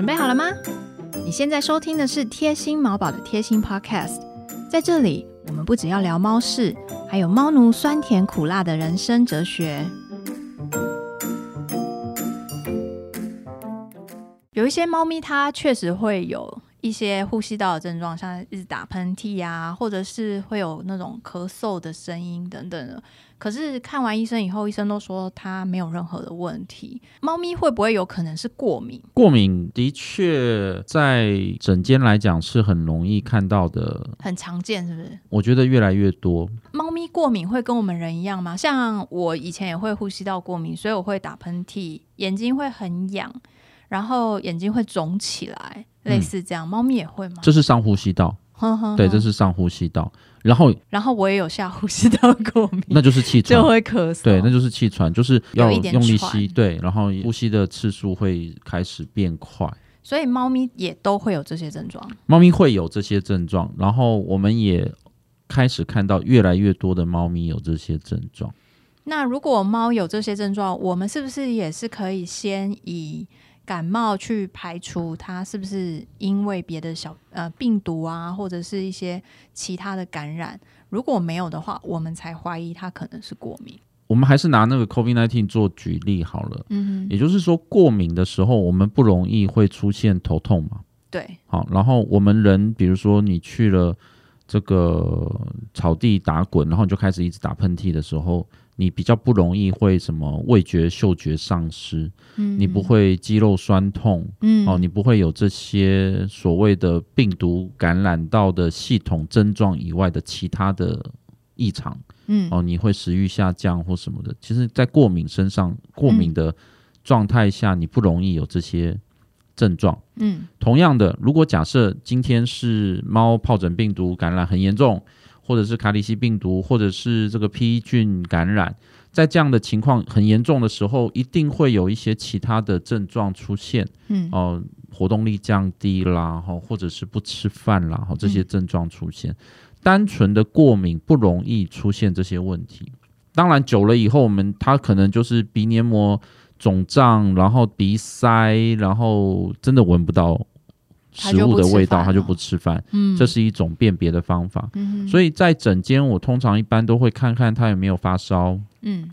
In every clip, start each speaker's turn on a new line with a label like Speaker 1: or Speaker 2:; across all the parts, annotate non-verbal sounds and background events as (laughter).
Speaker 1: 准备好了吗？你现在收听的是贴心毛宝的贴心 Podcast，在这里我们不只要聊猫事，还有猫奴酸甜苦辣的人生哲学。有一些猫咪它确实会有一些呼吸道的症状，像一直打喷嚏呀，或者是会有那种咳嗽的声音等等的。可是看完医生以后，医生都说它没有任何的问题。猫咪会不会有可能是过敏？
Speaker 2: 过敏的确在诊间来讲是很容易看到的，
Speaker 1: 很常见，是不是？
Speaker 2: 我觉得越来越多。
Speaker 1: 猫咪过敏会跟我们人一样吗？像我以前也会呼吸道过敏，所以我会打喷嚏，眼睛会很痒，然后眼睛会肿起来，类似这样。猫咪也会吗？
Speaker 2: 这是上呼吸道，对，这是上呼吸道。然后，
Speaker 1: 然后我也有下呼吸道过敏，
Speaker 2: 那就是气喘，
Speaker 1: 就会咳嗽。
Speaker 2: 对，那就是气喘，就是要用力吸，对，然后呼吸的次数会开始变快。
Speaker 1: 所以猫咪也都会有这些症状。
Speaker 2: 猫咪会有这些症状，然后我们也开始看到越来越多的猫咪有这些症状。
Speaker 1: 那如果猫有这些症状，我们是不是也是可以先以？感冒去排除它是不是因为别的小呃病毒啊，或者是一些其他的感染，如果没有的话，我们才怀疑它可能是过敏。
Speaker 2: 我们还是拿那个 COVID nineteen 做举例好了，嗯，也就是说过敏的时候，我们不容易会出现头痛嘛？
Speaker 1: 对，
Speaker 2: 好，然后我们人，比如说你去了这个草地打滚，然后你就开始一直打喷嚏的时候。你比较不容易会什么味觉、嗅觉丧失，嗯，你不会肌肉酸痛，嗯，哦，你不会有这些所谓的病毒感染到的系统症状以外的其他的异常，嗯，哦，你会食欲下降或什么的。其实，在过敏身上，过敏的状态下，你不容易有这些症状，嗯。同样的，如果假设今天是猫疱疹病毒感染很严重。或者是卡里西病毒，或者是这个 P 菌感染，在这样的情况很严重的时候，一定会有一些其他的症状出现。嗯，哦，活动力降低啦，哈，或者是不吃饭啦，哈，这些症状出现。单纯的过敏不容易出现这些问题。当然，久了以后，我们它可能就是鼻黏膜肿胀，然后鼻塞，然后真的闻不到。食物的味道，他就不吃饭。嗯，这是一种辨别的方法。嗯，所以在诊间，我通常一般都会看看他有没有发烧。嗯。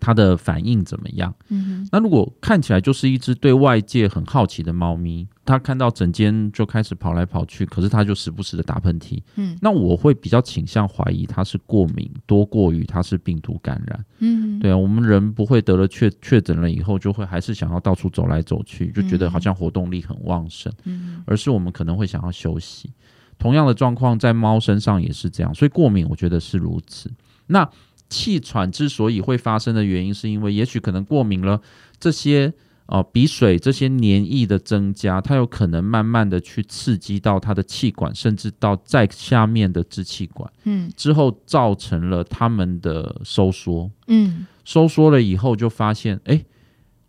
Speaker 2: 它的反应怎么样？嗯，那如果看起来就是一只对外界很好奇的猫咪，它看到整间就开始跑来跑去，可是它就时不时的打喷嚏。嗯，那我会比较倾向怀疑它是过敏多过于它是病毒感染。嗯，对啊，我们人不会得了确确诊了以后就会还是想要到处走来走去，就觉得好像活动力很旺盛。嗯，而是我们可能会想要休息。同样的状况在猫身上也是这样，所以过敏我觉得是如此。那。气喘之所以会发生的原因，是因为也许可能过敏了这些哦鼻水这些黏液的增加，它有可能慢慢的去刺激到它的气管，甚至到在下面的支气管，嗯，之后造成了他们的收缩，嗯，收缩了以后就发现，哎，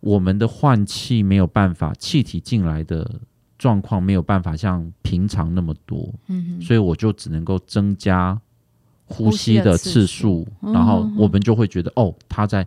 Speaker 2: 我们的换气没有办法，气体进来的状况没有办法像平常那么多，嗯，所以我就只能够增加。呼吸的次数，然后我们就会觉得哦，他在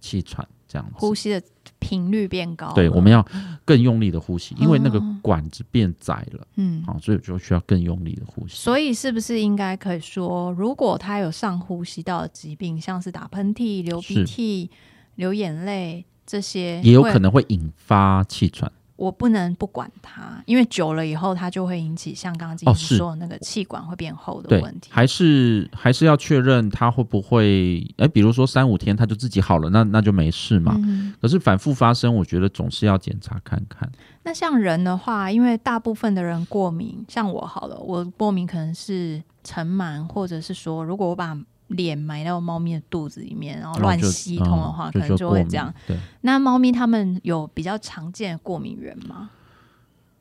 Speaker 2: 气喘这样子。
Speaker 1: 呼吸的频率变高，
Speaker 2: 对，我们要更用力的呼吸，因为那个管子变窄了，嗯，好，所以就需要更用力的呼吸。
Speaker 1: 所以是不是应该可以说，如果他有上呼吸道的疾病，像是打喷嚏、流鼻涕、流眼泪这些，
Speaker 2: 也有可能会引发气喘。
Speaker 1: 我不能不管它，因为久了以后，它就会引起像刚刚金说的那个气管会变厚的问题。
Speaker 2: 还是还是要确认它会不会？哎，比如说三五天它就自己好了，那那就没事嘛。可是反复发生，我觉得总是要检查看看。
Speaker 1: 那像人的话，因为大部分的人过敏，像我好了，我过敏可能是尘螨，或者是说，如果我把脸埋到猫咪的肚子里面，然后乱吸通的话，可能就会这样。
Speaker 2: 对，
Speaker 1: 那猫咪它们有比较常见的过敏源吗？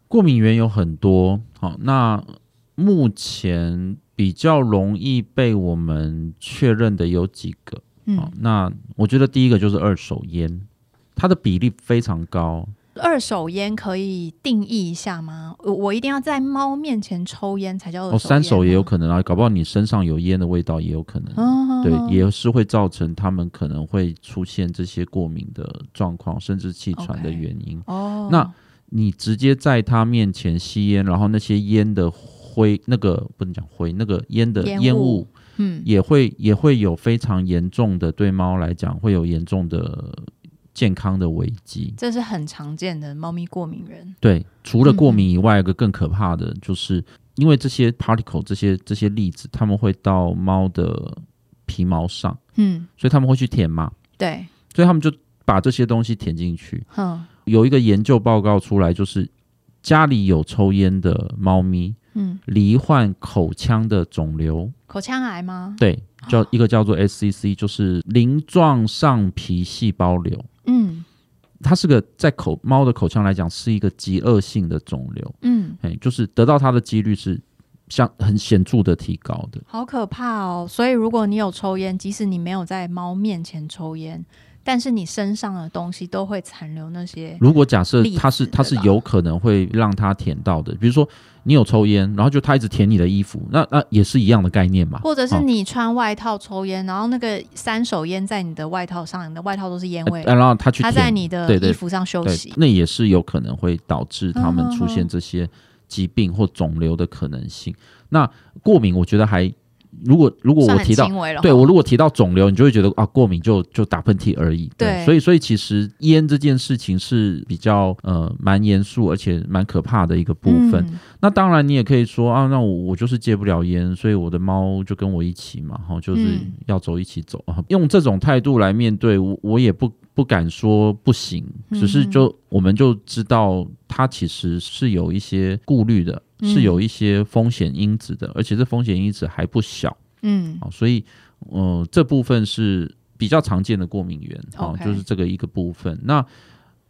Speaker 2: 过敏源有很多。好，那目前比较容易被我们确认的有几个。嗯，那我觉得第一个就是二手烟，它的比例非常高。
Speaker 1: 二手烟可以定义一下吗？我一定要在猫面前抽烟才叫二手烟？哦，
Speaker 2: 三手也有可能啊，搞不好你身上有烟的味道也有可能，对，也是会造成他们可能会出现这些过敏的状况，甚至气喘的原因。哦，那你直接在他面前吸烟，然后那些烟的灰，那个不能讲灰，那个烟的
Speaker 1: 烟雾嗯，
Speaker 2: 也会也会有非常严重的，对猫来讲会有严重的健康的危机。
Speaker 1: 这是很常见的猫咪过敏人。
Speaker 2: 对，除了过
Speaker 1: 嗯
Speaker 2: 敏以外，一个更可怕的就是，因为这些 particle 这些这些粒子，它们会到猫的皮毛上，
Speaker 1: 嗯，
Speaker 2: 所以他们会去舔嘛，
Speaker 1: 对，
Speaker 2: 所以他们就把这些东西舔进去。
Speaker 1: 哼，
Speaker 2: 有一个研究报告出来，就是家里有抽烟的猫咪
Speaker 1: 嗯，
Speaker 2: 罹患口腔的肿瘤，
Speaker 1: 口腔癌吗？
Speaker 2: 对，叫一个叫做 SCC，就是鳞状上皮细胞瘤。
Speaker 1: 嗯
Speaker 2: 它是个在口猫的口腔来讲是一个极恶性的肿瘤，
Speaker 1: 嗯，
Speaker 2: 哎，就是得到它的几率是像很显著的提高的。
Speaker 1: 好可怕哦！所以如果你有抽烟，即使你没有在猫面前抽烟，但是你身上的东西都会残留那些。
Speaker 2: 如果假设
Speaker 1: 粒子
Speaker 2: 它是它是有可能会让它舔到的，比如说你有抽烟，然后就它一直舔你的衣服，那那也是一样的概念嘛。
Speaker 1: 或者是
Speaker 2: 哦
Speaker 1: 你穿外套抽烟，然后那个三手烟在你的外套上，你的外套都是烟味，
Speaker 2: 呃然后它去
Speaker 1: 它在你的衣服上休
Speaker 2: 对
Speaker 1: 息，。
Speaker 2: 那也是有可能会导致他们出现这些疾病或肿瘤的可能性。那过敏，我觉得还如果如果我提到对我如果提到肿瘤，你就会觉得啊，过敏就就打喷嚏而已。
Speaker 1: 对
Speaker 2: 所以所以其实烟这件事情是比较呃蛮严肃而且蛮可怕的一个部分。
Speaker 1: 嗯
Speaker 2: 那当然，你也可以说啊，那我我就是戒不了烟，所以我的猫就跟我一起嘛，哈，就是
Speaker 1: 嗯
Speaker 2: 要走一起走。啊用这种态度来面对我，我也不不敢说不行，只是
Speaker 1: 嗯
Speaker 2: 就我们就知道它其实是有一些顾虑的，
Speaker 1: 嗯
Speaker 2: 是有一些风险因子的，而且这风险因子还不小
Speaker 1: 嗯
Speaker 2: 啊，所以呃这部分是比较常见的过敏源啊
Speaker 1: ，OK
Speaker 2: 就是这个一个部分。那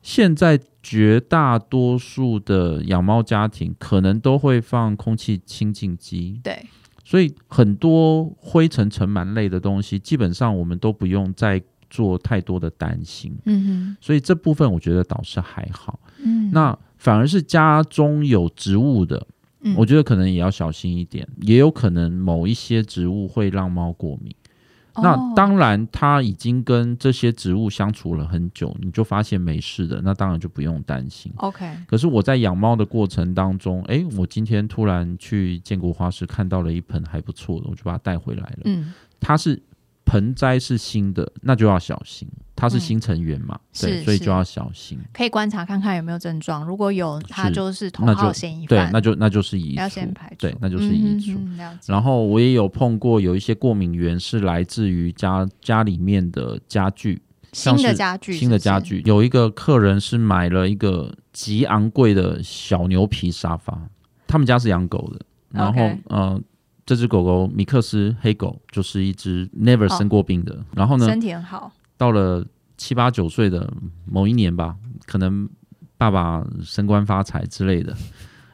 Speaker 2: 现在绝大多数的养猫家庭可能都会放空气清净机，
Speaker 1: 对，
Speaker 2: 所以很多灰尘尘螨类的东西，基本上我们都不用再做太多的担心。
Speaker 1: 嗯
Speaker 2: 所以这部分我觉得倒是还好。
Speaker 1: 嗯，
Speaker 2: 那反而是家中有植物的，
Speaker 1: 嗯
Speaker 2: 我觉得可能也要小心一点，也有可能某一些植物会让猫过敏。那
Speaker 1: 哦
Speaker 2: 当然，它已经跟这些植物相处了很久，你就发现没事的，那当然就不用担心。
Speaker 1: OK，
Speaker 2: 可是我在养猫的过程当中，诶，我今天突然去建国花市看到了一盆还不错的，我就把它带回来了。
Speaker 1: 嗯，
Speaker 2: 它是盆栽是新的，那就要小心，它是
Speaker 1: 嗯
Speaker 2: 新成员嘛，
Speaker 1: 是
Speaker 2: 对，所以就要小心。
Speaker 1: 可以观察看看有没有症状，如果有，它就是头
Speaker 2: 那就
Speaker 1: 号嫌疑
Speaker 2: 对，那就那就是移
Speaker 1: 要
Speaker 2: 除
Speaker 1: 先排除，
Speaker 2: 对，那就是移除。
Speaker 1: 嗯哼哼了解
Speaker 2: 然后我也有碰过有一些过敏源是来自于家家里面的家具，像
Speaker 1: 新的
Speaker 2: 是
Speaker 1: 家具，
Speaker 2: 新的家具。有一个客人是买了一个极昂贵的小牛皮沙发，他们家是养狗的，然后呃，这只狗狗米克斯黑狗就是一只 never
Speaker 1: 哦。
Speaker 2: 生过病的，然后，呢，
Speaker 1: 身体很好，
Speaker 2: 到了七八九岁的某一年吧，可能爸爸升官发财之类的，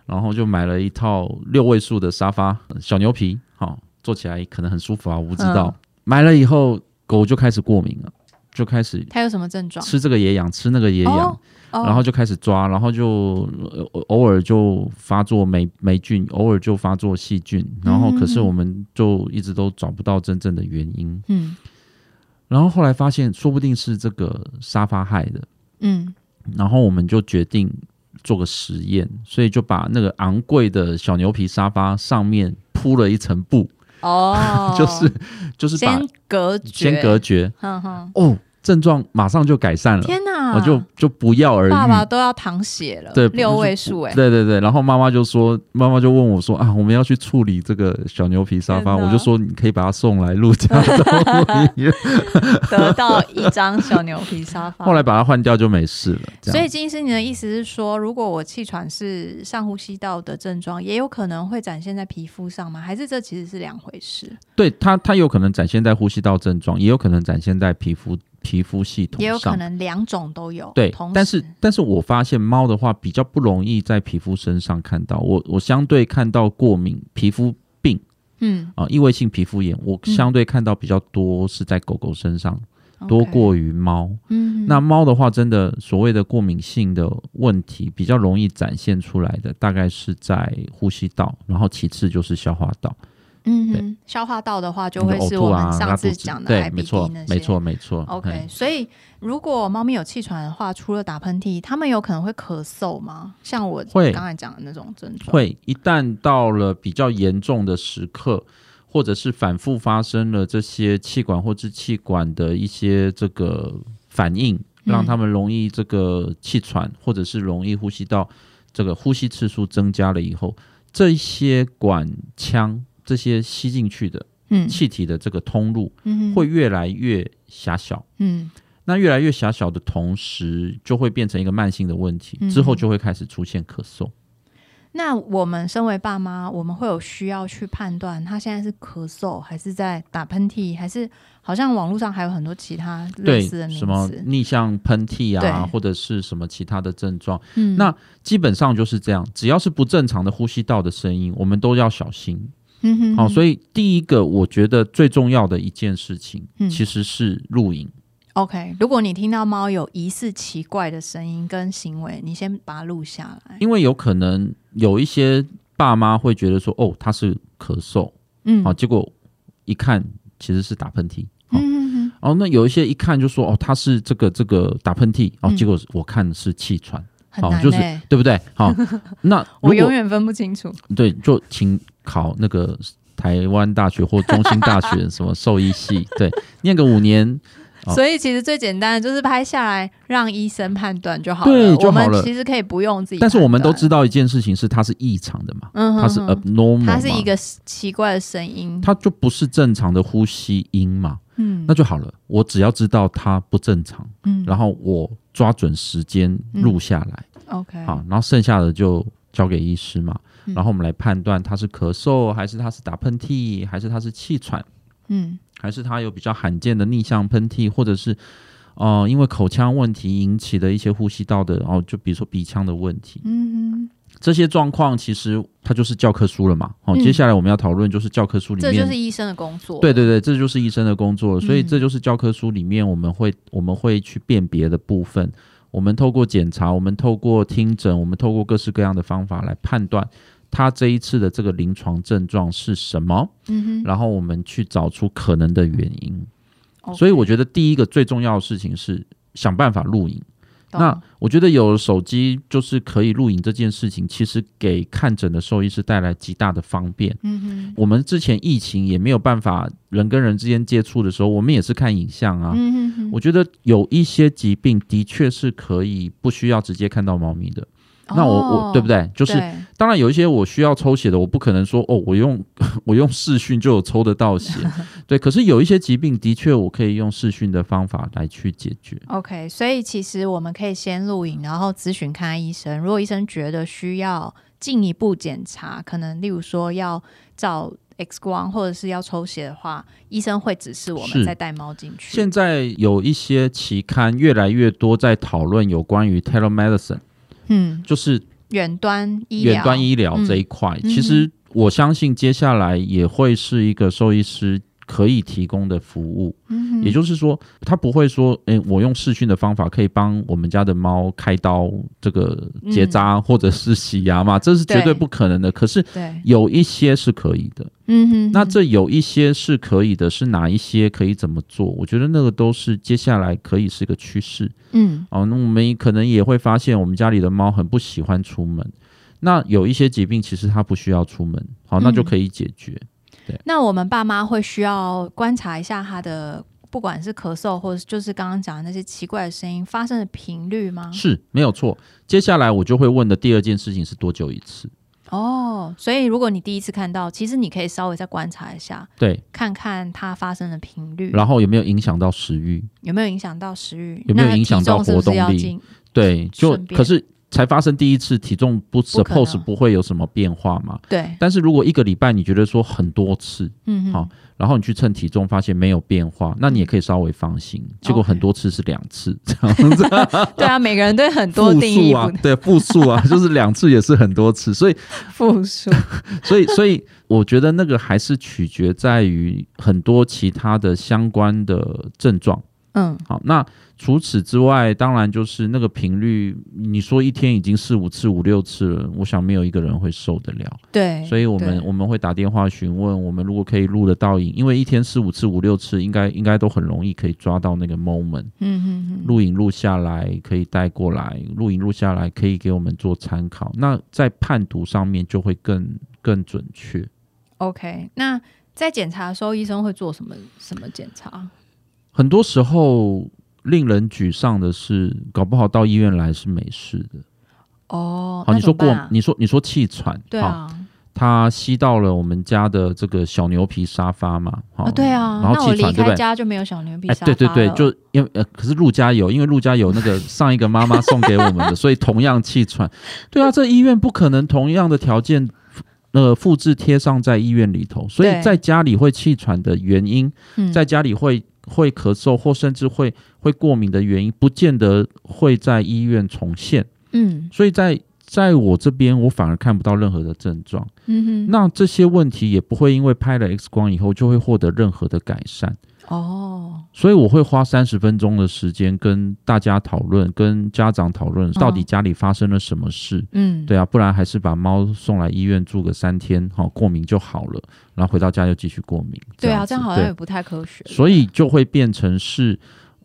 Speaker 2: 然后就买了一套六位数的沙发，小牛皮，好、坐起来可能很舒服啊，我不知道。买了以后，狗就开始过敏了，就开始
Speaker 1: 他有什么症状？
Speaker 2: 吃这个也痒，吃那个也痒，然后就开始抓，然后就、呃偶尔就发作霉霉菌，偶尔就发作细菌，然后可是
Speaker 1: 嗯。
Speaker 2: 我们就一直都找不到真正的原因。
Speaker 1: 嗯。
Speaker 2: 然后后来发现，说不定是这个沙发害的，
Speaker 1: 嗯。
Speaker 2: 然后我们就决定做个实验，所以就把那个昂贵的小牛皮沙发上面铺了一层布，
Speaker 1: 哦，(laughs)
Speaker 2: 就是就是把
Speaker 1: 先隔绝，
Speaker 2: 先隔绝，
Speaker 1: 哼哼，
Speaker 2: 哦，症状马上就改善了，
Speaker 1: 天哪，
Speaker 2: 我就就不要而已。
Speaker 1: 爸爸都要淌血了，
Speaker 2: 对
Speaker 1: 六位数哎，
Speaker 2: 对对对，然后妈妈就说，妈妈就问我说啊，我们要去处理这个小牛皮沙发，我就说你可以把它送来陆家 (laughs)
Speaker 1: 得到一张小牛皮沙发。
Speaker 2: 后来把它换掉就没事了。
Speaker 1: 所以金医师，你的意思是说，如果我气喘是上呼吸道的症状，也有可能会展现在皮肤上吗？还是这其实是两回事？
Speaker 2: 对它它有可能展现在呼吸道症状，也有可能展现在皮肤皮肤系统上，
Speaker 1: 也有可能两种都有。
Speaker 2: 对但是但是我发现猫的话比较不容易在皮肤身上看到，我我相对看到过敏皮肤病
Speaker 1: 嗯，
Speaker 2: 啊、异位性皮肤炎，我
Speaker 1: 嗯
Speaker 2: 相对看到比较多是在狗狗身上，多过于猫。
Speaker 1: 嗯，
Speaker 2: 那猫的话，真的所谓的过敏性的问题比较容易展现出来的，大概是在呼吸道，然后其次就是消化道。
Speaker 1: 嗯哼，消化道的话就会是我们上次讲的
Speaker 2: 对，没错，没错，没错。
Speaker 1: OK，所以如果猫咪有气喘的话，除了打喷嚏，它们有可能会咳嗽吗？像我刚才讲的那种症状，
Speaker 2: 会一旦到了比较严重的时刻，或者是反复发生了这些气管或支气管的一些这个反应，让他们容易这个气喘，或者是容易呼吸道这个呼吸次数增加了以后，这些管腔。这些吸进去的气体的这个通路会越来越狭小，嗯，那越来越狭小的同时，就会变成一个慢性的问题，之后就会开始出现咳嗽。
Speaker 1: 那我们身为爸妈，我们会有需要去判断他现在是咳嗽，还是在打喷嚏，还是好像网络上还有很多其他类似的
Speaker 2: 什么逆向喷嚏啊，或者是什么其他的症状？嗯，那基本上就是这样，只要是不正常的呼吸道的声音，我们都要小心。嗯哼，好，所以第一个我觉得最重要的一件事情，其实是录影。
Speaker 1: OK，如果你听到猫有疑似奇怪的声音跟行为，你先把它录下来，
Speaker 2: 因为有可能有一些爸妈会觉得说，哦，它是咳嗽，嗯，好，结果一看其实是打喷嚏，嗯嗯嗯，哦，那有一些一看就说，哦，它是这个这个打喷嚏，哦，结果我看是气喘。
Speaker 1: 好，
Speaker 2: 就是对不对？好，(laughs) 那
Speaker 1: 我永远分不清楚。
Speaker 2: 对，就请考那个台湾大学或中心大学什么兽医系，(laughs) 对，念个五年。
Speaker 1: 所以其实最简单的就是拍下来，让医生判断就好
Speaker 2: 了。对，
Speaker 1: 就好了。其实可以不用自己。
Speaker 2: 但是我们都知道一件事情是它是异常的嘛，嗯它是 abnormal，
Speaker 1: 它是一个奇怪的声音，
Speaker 2: 它就不是正常的呼吸音嘛。嗯，那就好了。我只要知道它不正常，嗯，然后我抓准时间录下来
Speaker 1: ，OK，
Speaker 2: 好，然后剩下的就交给医师嘛。然后我们来判断他是咳嗽，还是他是打喷嚏，还是他是气喘，嗯，还是他有比较罕见的逆向喷嚏，或者是哦，因为口腔问题引起的一些呼吸道的，哦，就比如说鼻腔的问题，嗯哼。这些状况其实它就是教科书了嘛。好，接下来我们要讨论就是教科书里面，
Speaker 1: 这就是医生的工作。
Speaker 2: 对对对，这就是医生的工作。所以这就是教科书里面我们会我们会去辨别的部分。我们透过检查，我们透过听诊，我们透过各式各样的方法来判断他这一次的这个临床症状是什么。嗯哼。然后我们去找出可能的原因。所以我觉得第一个最重要的事情是想办法录影。那我觉得有手机就是可以录影这件事情，其实给看诊的兽医师带来极大的方便。嗯哼，我们之前疫情也没有办法人跟人之间接触的时候，我们也是看影像啊。嗯哼，我觉得有一些疾病的确是可以不需要直接看到猫咪的。那我我对不对？就是当然有一些我需要抽血的，我不可能说哦，我用 (laughs) 我用视讯就有抽得到血。对，可是有一些疾病的确我可以用视讯的方法来去解决。
Speaker 1: OK，所以其实我们可以先录影，然后咨询看医生。如果医生觉得需要进一步检查，可能例如说要照 X 光或者是要抽血的话，医生会指示我们再带猫进去。
Speaker 2: 现在有一些期刊越来越多在讨论有关于 telemedicine。嗯，就是
Speaker 1: 远端医疗，
Speaker 2: 远端医疗这一块，其实我相信接下来也会是一个兽医师。可以提供的服务，也就是说，他不会说，哎，我用视讯的方法可以帮我们家的猫开刀、这个结扎或者是洗牙嘛？这是绝对不可能的。可是，有一些是可以的。嗯哼，那这有一些是可以的，是哪一些可以怎么做？我觉得那个都是接下来可以是个趋势。嗯，哦，那我们可能也会发现，我们家里的猫很不喜欢出门。那有一些疾病其实它不需要出门，好，那就可以解决。
Speaker 1: 那我们爸妈会需要观察一下他的，不管是咳嗽，或者就是刚刚讲的那些奇怪的声音发生的频率吗？
Speaker 2: 是没有错。接下来我就会问的第二件事情是多久一次？
Speaker 1: 哦，所以如果你第一次看到，其实你可以稍微再观察一下，
Speaker 2: 对，
Speaker 1: 看看它发生的频率，
Speaker 2: 然后有没有影响到食欲？
Speaker 1: 有没有影响到食欲？
Speaker 2: 有没有影响到活动力？对，就可是。才发生第一次，体重不 suppose 不会有什么变化嘛？
Speaker 1: 对。
Speaker 2: 但是如果一个礼拜你觉得说很多次，嗯，好，然后你去称体重发现没有变化，那你也可以稍微放心。结果很多次是两次这样子。(laughs)
Speaker 1: 对啊，每个人对很多定义
Speaker 2: 啊，对复数啊，(laughs) 就是两次也是很多次，所以
Speaker 1: 复数。(laughs)
Speaker 2: 所以，所以我觉得那个还是取决在于很多其他的相关的症状。
Speaker 1: 嗯
Speaker 2: 好，那除此之外，当然就是那个频率，你说一天已经四五次、五六次了，我想没有一个人会受得了。
Speaker 1: 对，
Speaker 2: 所以我们我们会打电话询问，我们如果可以录得到影，因为一天四五次、五六次，应该应该都很容易可以抓到那个 moment，
Speaker 1: 嗯哼哼，
Speaker 2: 录影录下来可以带过来，录影录下来可以给我们做参考。那在判读上面就会更更准确。
Speaker 1: OK，那在检查的时候，医生会做什么什么检查？
Speaker 2: 很多时候令人沮丧的是，搞不好到医院来是没事的。
Speaker 1: 哦，
Speaker 2: 好，你说过你说你说气喘，
Speaker 1: 对啊，
Speaker 2: 他吸到了我们家的这个小牛皮沙发嘛，好
Speaker 1: 啊对啊，
Speaker 2: 然后气喘对不对？
Speaker 1: 家就没有小牛皮
Speaker 2: 哎，
Speaker 1: 沙发
Speaker 2: 对对对，就因为呃，可是陆家有，因为陆家有那个上一个妈妈送给我们的，(laughs) 所以同样气喘。对啊，这医院不可能同样的条件，呃，复制贴上在医院里头，所以在家里会气喘的原因，
Speaker 1: 嗯
Speaker 2: 在家里会会咳嗽或甚至会会过敏的原因，不见得会在医院重现。
Speaker 1: 嗯
Speaker 2: 所以在在我这边，我反而看不到任何的症状。
Speaker 1: 嗯哼，
Speaker 2: 那这些问题也不会因为拍了 X 光以后就会获得任何的改善。
Speaker 1: 哦，
Speaker 2: 所以我会花三十分钟的时间跟大家讨论，跟家长讨论到底家里发生了什么事。
Speaker 1: 嗯，
Speaker 2: 对啊，不然还是把猫送来医院住个三天，好、过敏就好了，然后回到家又继续过敏。
Speaker 1: 对啊，这样好像也不太科学。
Speaker 2: 所以就会变成是，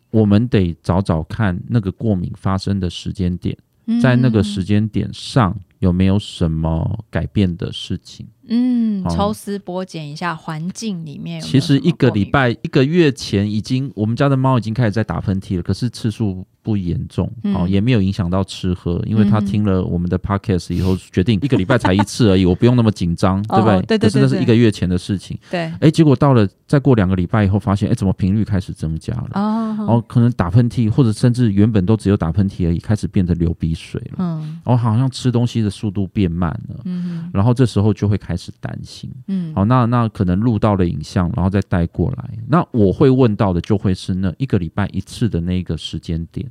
Speaker 2: 我们得找找看那个过敏发生的时间点，在那个时
Speaker 1: 间，
Speaker 2: 间点上有没有什么改变的事情。
Speaker 1: 嗯，抽丝剥茧一下环境里面有有
Speaker 2: 其实一个礼拜、一个月前已经，我们家的猫已经开始在打喷嚏了，可是次数不严重，
Speaker 1: 嗯。
Speaker 2: 哦，也没有影响到吃喝，因为它
Speaker 1: 嗯哼
Speaker 2: 听了我们的 podcast 以后，决定一个礼拜才一次而已，(laughs) 我不用那么紧张，对不对？
Speaker 1: 哦对对
Speaker 2: 可是那是一个月前的事情，
Speaker 1: 对。
Speaker 2: 哎，结果到了再过两个礼拜以后，发现哎，怎么频率开始增加了？
Speaker 1: 哦，
Speaker 2: 然后可能打喷嚏，或者甚至原本都只有打喷嚏而已，开始变得流鼻水了，
Speaker 1: 嗯。
Speaker 2: 然后好像吃东西的速度变慢了，
Speaker 1: 嗯
Speaker 2: 然后这时候就会开始担心。
Speaker 1: 嗯，
Speaker 2: 好，那那可能录到了影像，然后再带过来。那我会问到的就会是那一个礼拜一次的那个时间点，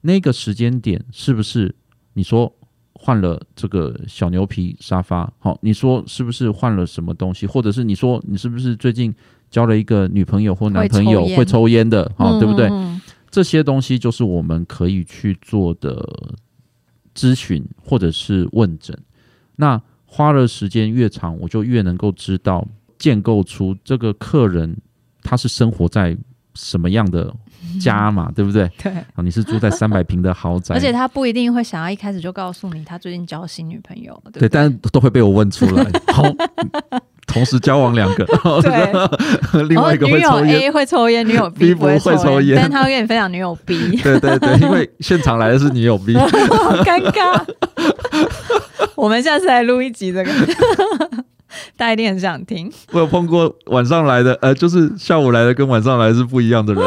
Speaker 2: 那个时间点是不是你说换了这个小牛皮沙发？好，你说是不是换了什么东西？或者是你说你是不是最近交了一个女朋友或男朋友
Speaker 1: 会抽烟
Speaker 2: 的？好，对不对？
Speaker 1: 嗯
Speaker 2: 这些东西就是我们可以去做的咨询或者是问诊。那花了时间越长，我就越能够知道建构出这个客人他是生活在什么样的家嘛，对不对？
Speaker 1: 对，
Speaker 2: 啊，你是住在 (laughs) 三百平的豪宅，
Speaker 1: 而且他不一定会想要一开始就告诉你他最近交新女朋友，对
Speaker 2: 但是都会被我问出来。(laughs) 好，同时交往两个，(laughs)
Speaker 1: 对。
Speaker 2: 另外一个会抽烟。
Speaker 1: A 会抽烟，女友
Speaker 2: B 不会
Speaker 1: 会
Speaker 2: 抽烟
Speaker 1: 但是他会跟你分享女友 B，
Speaker 2: 对对对，因为现场来的是女友 B，
Speaker 1: 好尴尬。我们下次来录一集这个，(laughs) 大家一定很想听。
Speaker 2: 我有碰过晚上来的，呃，就是下午来的跟晚上来的是不一样的人，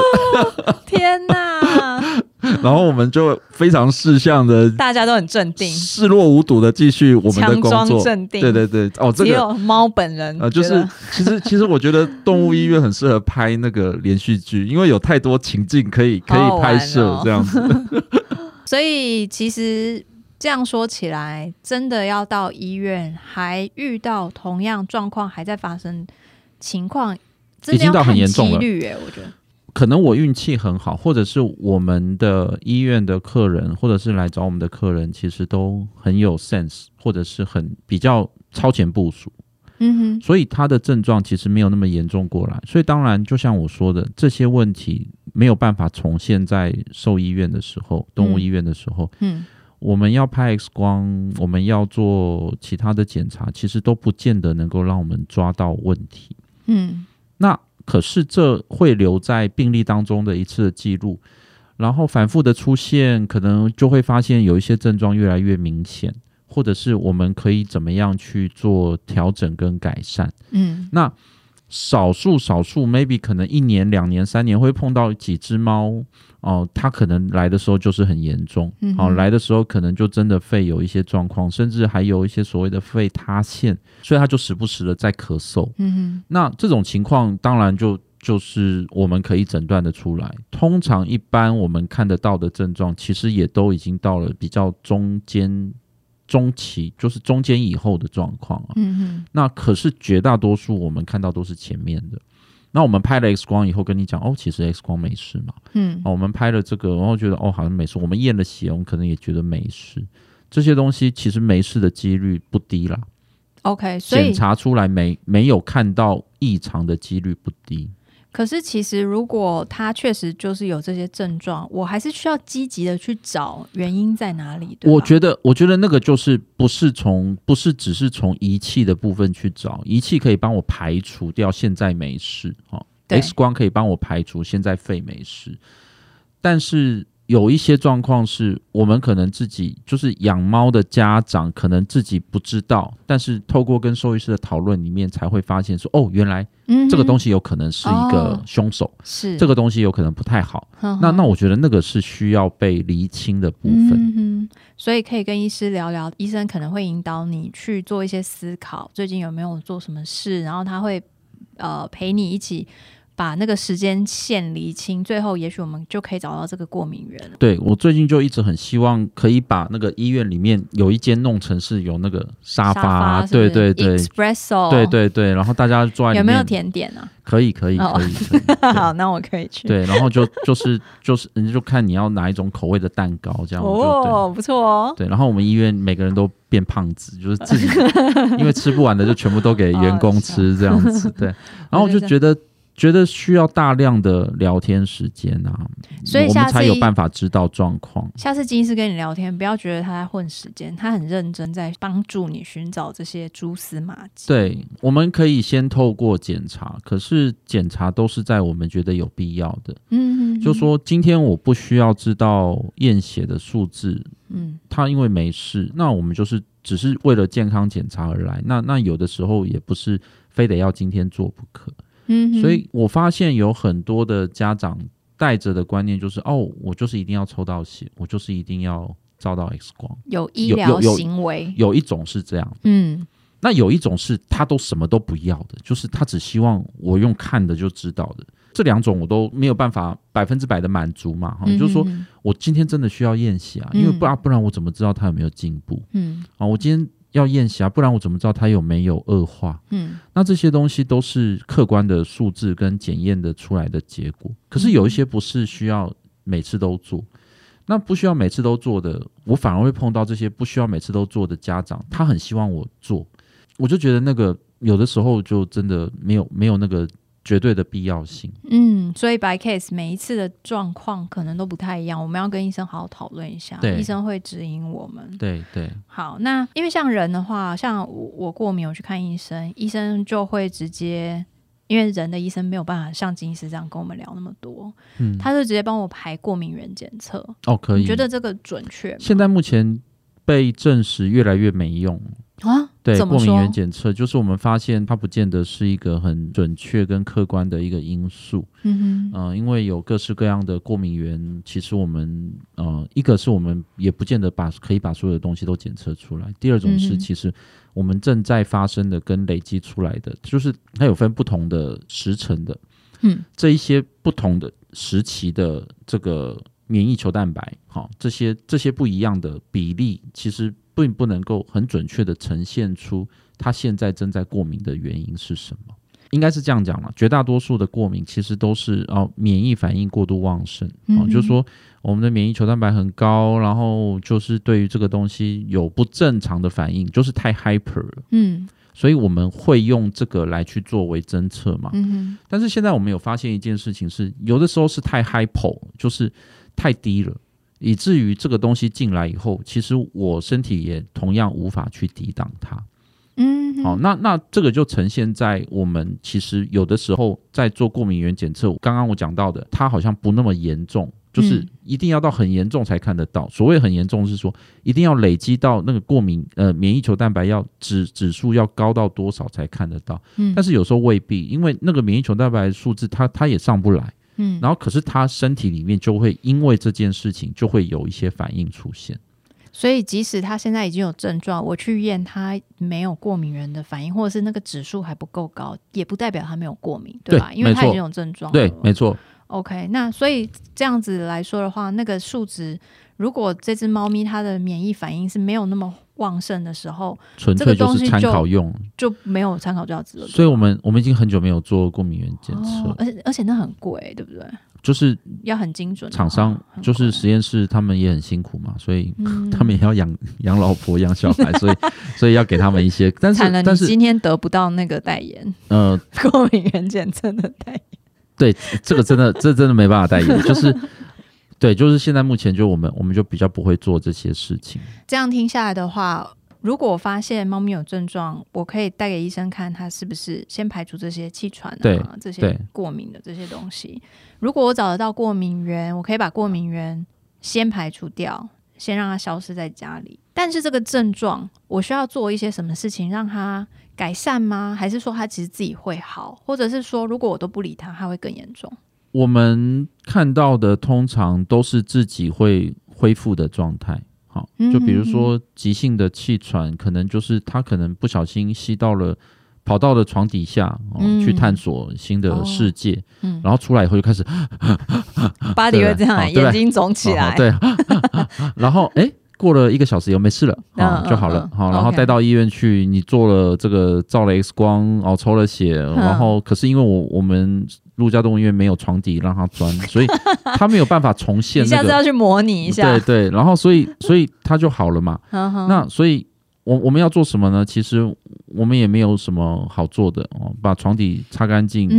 Speaker 1: 天哪，(laughs)
Speaker 2: 然后我们就非常识相的、
Speaker 1: 大家都很镇定，
Speaker 2: 视若无睹的继续我们的工作。
Speaker 1: 镇定。
Speaker 2: 对对对，哦，这个
Speaker 1: 只有猫本人
Speaker 2: 呃，就是其实其实我觉得动物医院很适合拍那个连续剧，因为有太多情境可以可以拍摄
Speaker 1: 哦
Speaker 2: 这样子。(laughs)
Speaker 1: 所以其实这样说起来，真的要到医院还遇到同样状况还在发生情况，真
Speaker 2: 已经到很严重了
Speaker 1: 哎，我觉得。
Speaker 2: 可能我运气很好，或者是我们的医院的客人，或者是来找我们的客人，其实都很有 sense，或者是很比较超前部署。
Speaker 1: 嗯哼，
Speaker 2: 所以他的症状其实没有那么严重过来。所以当然，就像我说的，这些问题没有办法重现在兽医院的时候、动物医院的时候，
Speaker 1: 嗯
Speaker 2: 我们要拍 X 光，我们要做其他的检查，其实都不见得能够让我们抓到问题。
Speaker 1: 嗯
Speaker 2: 那可是这会留在病例当中的一次的记录，然后反复的出现，可能就会发现有一些症状越来越明显，或者是我们可以怎么样去做调整跟改善。
Speaker 1: 嗯
Speaker 2: 那少数少数，maybe 可能一年、两年、三年会碰到几只猫哦，他可能来的时候就是很严重，哦，
Speaker 1: 嗯哦
Speaker 2: 来的时候可能就真的肺有一些状况，甚至还有一些所谓的肺塌陷，所以他就时不时的在咳嗽。
Speaker 1: 嗯
Speaker 2: 那这种情况当然就就是我们可以诊断的出来。通常一般我们看得到的症状，其实也都已经到了比较中间、中期，就是中间以后的状况啊。
Speaker 1: 嗯嗯
Speaker 2: 那可是绝大多数我们看到都是前面的。那我们拍了 X 光以后跟你讲，哦，其实 X 光没事嘛。
Speaker 1: 嗯
Speaker 2: 哦，我们拍了这个，然后觉得哦好像没事，我们验了血，我们可能也觉得没事。这些东西其实没事的几率不低啦
Speaker 1: ，，OK，所以
Speaker 2: 检查出来没没有看到异常的几率不低。
Speaker 1: 可是其实如果他确实就是有这些症状，我还是需要积极的去找原因在哪里。对
Speaker 2: 我觉得，我觉得那个就是不是从不是只是从仪器的部分去找，仪器可以帮我排除掉现在没事哦，X 光可以帮我排除现在肺没事，但是有一些状况是我们可能自己就是养猫的家长可能自己不知道，但是透过跟兽医师的讨论里面才会发现说，哦，原来
Speaker 1: 嗯
Speaker 2: 这个东
Speaker 1: 西
Speaker 2: 西有可能是一个
Speaker 1: 哦
Speaker 2: 凶手，
Speaker 1: 是
Speaker 2: 这个东西有可能不太好。那那我觉得那个是需要被厘清的部分。
Speaker 1: 嗯，所以可以跟医师聊聊，医生可能会引导你去做一些思考，最近有没有做什么事，然后他会呃陪你一起把那个时间线厘清，最后也许我们就可以找到这个过敏源了。
Speaker 2: 对我最近就一直很希望可以把那个医院里面有一间弄成是有那个沙发，对对对。
Speaker 1: ，espresso，
Speaker 2: 对对对，然后大家坐在
Speaker 1: 有没有甜点啊？
Speaker 2: 可以可以
Speaker 1: 哦
Speaker 2: 可以 (laughs)
Speaker 1: 好，那我可以去。
Speaker 2: 对，然后就就是就是，你就看你要哪一种口味的蛋糕，这样
Speaker 1: 哦，不错哦。
Speaker 2: 对对。然后我们医院每个人都变胖子，就是自己 (laughs) 因为吃不完的就全部都给员工吃这样子，对。(laughs) 然后我就觉得觉得需要大量的聊天时间啊，
Speaker 1: 所以
Speaker 2: 我们才有办法知道状况。
Speaker 1: 下次金医师跟你聊天，不要觉得他在混时间，他很认真在帮助你寻找这些蛛丝马迹。
Speaker 2: 对，我们可以先透过检查，可是检查都是在我们觉得有必要的。
Speaker 1: 嗯，嗯，
Speaker 2: 就说今天我不需要知道验血的数字，
Speaker 1: 嗯
Speaker 2: 他因为没事，那我们就是只是为了健康检查而来。那那有的时候也不是非得要今天做不可。
Speaker 1: 嗯，
Speaker 2: 所以我发现有很多的家长带着的观念就是，哦，我就是一定要抽到血，我就是一定要照到 X 光。
Speaker 1: 有医
Speaker 2: 有
Speaker 1: 疗
Speaker 2: 有有
Speaker 1: 行为，
Speaker 2: 有一种是这样。
Speaker 1: 嗯
Speaker 2: 那有一种是他都什么都不要的，就是他只希望我用看的就知道的。这两种我都没有办法百分之百的满足嘛，哈、
Speaker 1: 嗯
Speaker 2: 就是说
Speaker 1: 嗯
Speaker 2: 我今天真的需要验血啊，
Speaker 1: 嗯
Speaker 2: 因为不然不然我怎么知道他有没有进步
Speaker 1: 嗯
Speaker 2: 啊？我今天要验血啊，不然我怎么知道他有没有恶化？
Speaker 1: 嗯
Speaker 2: 那这些东西都是客观的数字跟检验的出来的结果。可是有一些不是需要每次都做，那不需要每次都做的，我反而会碰到这些不需要每次都做的家长，他很希望我做，我就觉得那个有的时候就真的没有没有那个绝对的必要性。
Speaker 1: 嗯，所以白 case 每一次的状况可能都不太一样，我们要跟医生好好讨论一下，
Speaker 2: 对
Speaker 1: 医生会指引我们。
Speaker 2: 对对，
Speaker 1: 好，那因为像人的话，像我我过敏，我去看医生，医生就会直接，因为人的医生没有办法像金医师这样跟我们聊那么多，
Speaker 2: 嗯，
Speaker 1: 他就直接帮我排过敏原检测。
Speaker 2: 哦可以。
Speaker 1: 你觉得这个准确吗？
Speaker 2: 现在目前被证实越来越没用。
Speaker 1: 啊？
Speaker 2: 对过敏原检测，就是我们发现它不见得是一个很准确跟客观的一个因素。
Speaker 1: 嗯哼，
Speaker 2: 呃，因为有各式各样的过敏源，其实我们呃，一个是我们也不见得把可以把所有的东西都检测出来，第二种是其实我们正在发生的跟累积出来的，就是它有分不同的时辰的，
Speaker 1: 嗯，
Speaker 2: 这一些不同的时期的这个免疫球蛋白，好、这些这些不一样的比例，其实并不能够很准确的呈现出他现在正在过敏的原因是什么。应该是这样讲了，绝大多数的过敏其实都是哦免疫反应过度旺盛哦，
Speaker 1: 嗯
Speaker 2: 就是说我们的免疫球蛋白很高，然后就是对于这个东西有不正常的反应，就是太 hyper 了，
Speaker 1: 嗯
Speaker 2: 所以我们会用这个来去作为侦测嘛。
Speaker 1: 嗯哼，
Speaker 2: 但是现在我们有发现一件事情是，有的时候是太 hypo，就是太低了，以至于这个东西进来以后，其实我身体也同样无法去抵挡它。
Speaker 1: 嗯哼，
Speaker 2: 好，那那这个就呈现在我们其实有的时候在做过敏原检测，刚刚我讲到的，它好像不那么严重，就是
Speaker 1: 嗯
Speaker 2: 一定要到很严重才看得到。所谓很严重是说，一定要累积到那个过敏呃免疫球蛋白要指指数要高到多少才看得到。
Speaker 1: 嗯
Speaker 2: 但是有时候未必，因为那个免疫球蛋白的数字它它也上不来，
Speaker 1: 嗯，
Speaker 2: 然后可是他身体里面就会因为这件事情就会有一些反应出现。
Speaker 1: 所以即使他现在已经有症状，我去验他没有过敏源的反应，或者是那个指数还不够高，也不代表他没有过敏，对吧？
Speaker 2: 对
Speaker 1: 因为他已经有症状了。
Speaker 2: 对，没错
Speaker 1: ，OK，那所以这样子来说的话，那个数值，如果这只猫咪它的免疫反应是没有那么旺盛的时候，
Speaker 2: 纯
Speaker 1: 这个
Speaker 2: 粹就是参考用。
Speaker 1: 就没有参考价值了。
Speaker 2: 所以我们我们已经很久没有做过敏原检测，
Speaker 1: 哦，而且而且那很贵，对不对？
Speaker 2: 就是
Speaker 1: 要很精准。
Speaker 2: 厂商就是实验室，他们也很辛苦嘛，所以
Speaker 1: 嗯 (laughs)
Speaker 2: 他们也要养养老婆、养小孩，所以 (laughs) 所以要给他们一些。(laughs) 但是但是
Speaker 1: 今天得不到那个代言
Speaker 2: 呃，
Speaker 1: 过敏原检测的代言。
Speaker 2: 对这个真的这真的没办法代言，就是对，就是现在目前就我们我们就比较不会做这些事情。
Speaker 1: 这样听下来的话，如果我发现猫咪有症状，我可以带给医生看，它是不是先排除这些气喘啊、这些过敏的这些东西。如果我找得到过敏源，我可以把过敏源先排除掉，先让它消失在家里。但是这个症状，我需要做一些什么事情让它改善吗？还是说它其实自己会好？或者是说，如果我都不理它，它会更严重？
Speaker 2: 我们看到的通常都是自己会恢复的状态。好，就比如说急性的气喘，可能就是他可能不小心吸到了，跑到了床底下，去探索新的世界，
Speaker 1: 嗯
Speaker 2: 然后出来以后就开始 (laughs)
Speaker 1: 巴迪会这样，眼睛肿起来。
Speaker 2: 哦对，(laughs) 然后哎。过了一个小时又没事了，啊、就好了好，然后带到医院去，你做了这个照了 X 光，哦，抽了血，然后可是因为我我们陆家动物医院没有床底让他钻，所以他没有办法重现
Speaker 1: 你
Speaker 2: 那个，
Speaker 1: 下次要去模拟一下。
Speaker 2: 对对，然后所以所以他就好了嘛，那所以我我们要做什么呢？其实我们也没有什么好做的哦，把床底擦干净，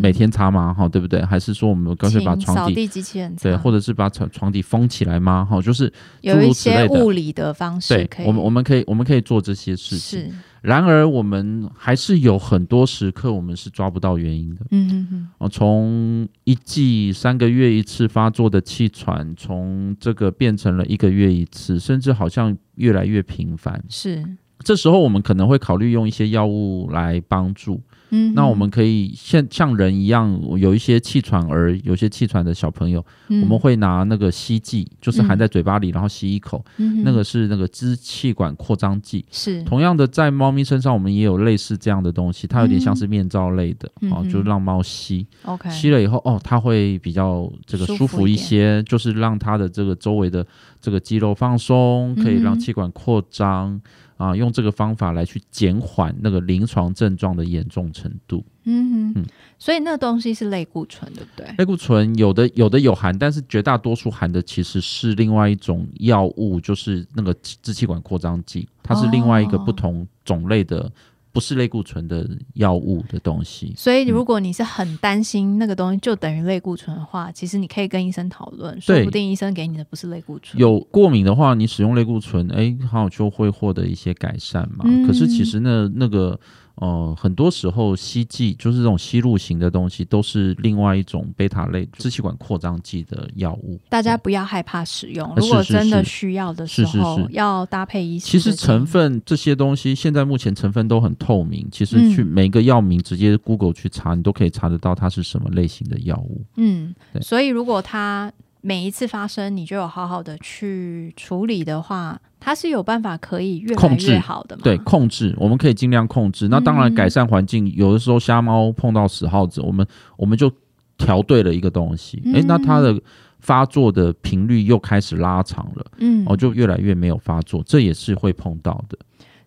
Speaker 2: 每天擦嘛？哈，对不对？还是说我们干脆把床底
Speaker 1: 扫地机器人
Speaker 2: 对，或者是把床床底封起来吗？哈，就是
Speaker 1: 有一
Speaker 2: 诸如此类
Speaker 1: 些物理的方式
Speaker 2: 对，我们我们可以我们可以做这些事情。
Speaker 1: 是
Speaker 2: 然而，我们还是有很多时刻我们是抓不到原因的。
Speaker 1: 嗯嗯嗯，
Speaker 2: 哦，从一季三个月一次发作的气喘，从这个变成了一个月一次，甚至好像越来越频繁。
Speaker 1: 是
Speaker 2: 这时候我们可能会考虑用一些药物来帮助。
Speaker 1: 嗯，
Speaker 2: 那我们可以像像人一样，有一些气喘儿，有些气喘的小朋友，
Speaker 1: 嗯。
Speaker 2: 我们会拿那个吸剂，就是含在嘴巴里，然后吸一口，
Speaker 1: 嗯
Speaker 2: 那个是那个支气管扩张剂。
Speaker 1: 是。
Speaker 2: 同样的，在猫咪身上，我们也有类似这样的东西，它有点像是面罩类的，哦，
Speaker 1: 嗯嗯
Speaker 2: 就让猫吸
Speaker 1: ，OK。
Speaker 2: 吸了以后，哦，它会比较这个
Speaker 1: 舒
Speaker 2: 舒服
Speaker 1: 服一
Speaker 2: 些，就是让它的这个周围的这个肌肉放松，可以让气管扩张。啊，用这个方法来去减缓那个临床症状的严重程度。
Speaker 1: 嗯哼
Speaker 2: 嗯，
Speaker 1: 所以那东西是类固醇，对不对？
Speaker 2: 类固醇有的有的有含，但是绝大多数含的其实是另外一种药物，就是那个支气管扩张剂，它是另外一个
Speaker 1: 哦
Speaker 2: 不同种类的，不是类固醇的药物的东西。
Speaker 1: 所以如果你是很担心那个东西就等于类固醇的话，其实你可以跟医生讨论，说不定医生给你的不是类固醇。
Speaker 2: 有过敏的话，你使用类固醇，哎，好像就会获得一些改善嘛。
Speaker 1: 嗯
Speaker 2: 可是其实那那个呃，很多时候吸剂就是这种吸入型的东西，都是另外一种贝塔类支气管扩张剂的药物。
Speaker 1: 大家不要害怕使用，
Speaker 2: 呃
Speaker 1: 如果真的需要的时
Speaker 2: 是是
Speaker 1: 候，
Speaker 2: 是
Speaker 1: 要搭配医生
Speaker 2: 其实成分这些东西，现在目前成分都很透明。其实去
Speaker 1: 嗯
Speaker 2: 每个药名直接 Google 去查，你都可以查得到它是什么类型的药物。
Speaker 1: 嗯，
Speaker 2: 对
Speaker 1: 所以如果它每一次发生，你就有好好的去处理的话，它是有办法可以越来
Speaker 2: 控制
Speaker 1: 越好的嘛？
Speaker 2: 对，控制我们可以尽量控制。那当然，
Speaker 1: 嗯
Speaker 2: 改善环境，有的时候瞎猫碰到死耗子，我们我们就调对了一个东西，诶，那它的发作的频率又开始拉长了，
Speaker 1: 嗯，
Speaker 2: 哦，就越来越没有发作，这也是会碰到的。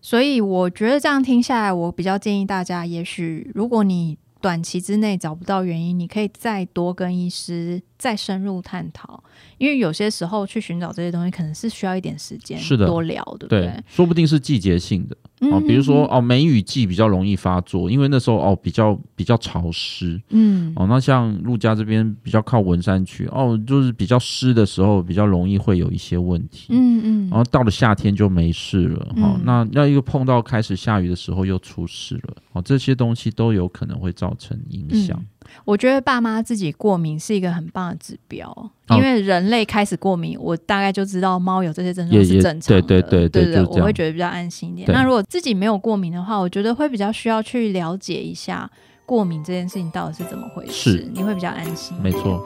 Speaker 1: 所以我觉得这样听下来，我比较建议大家，也许如果你短期之内找不到原因，你可以再多跟医师再深入探讨，因为有些时候去寻找这些东西，可能是需要一点时间，
Speaker 2: 是的
Speaker 1: 多聊，对不
Speaker 2: 对，
Speaker 1: 对？
Speaker 2: 说不定是季节性的哦，
Speaker 1: 嗯
Speaker 2: 比如说哦，梅雨季比较容易发作，因为那时候哦比较比较潮湿
Speaker 1: 嗯，
Speaker 2: 哦。那像陆家这边比较靠文山区哦，就是比较湿的时候，比较容易会有一些问题。
Speaker 1: 嗯嗯
Speaker 2: 然后到了夏天就没事了哈、
Speaker 1: 嗯
Speaker 2: 那要一个碰到开始下雨的时候又出事了哦，这些东西都有可能会造成影响。
Speaker 1: 嗯我觉得爸妈自己过敏是一个很棒的指标，
Speaker 2: 哦
Speaker 1: 因为人类开始过敏，我大概就知道猫有这些症状是正常的，
Speaker 2: 对对对
Speaker 1: 对我会觉得比较安心一点。那如果自己没有过敏的话，我觉得会比较需要去了解一下过敏这件事情到底是怎么回事，你会比较安心。
Speaker 2: 没错。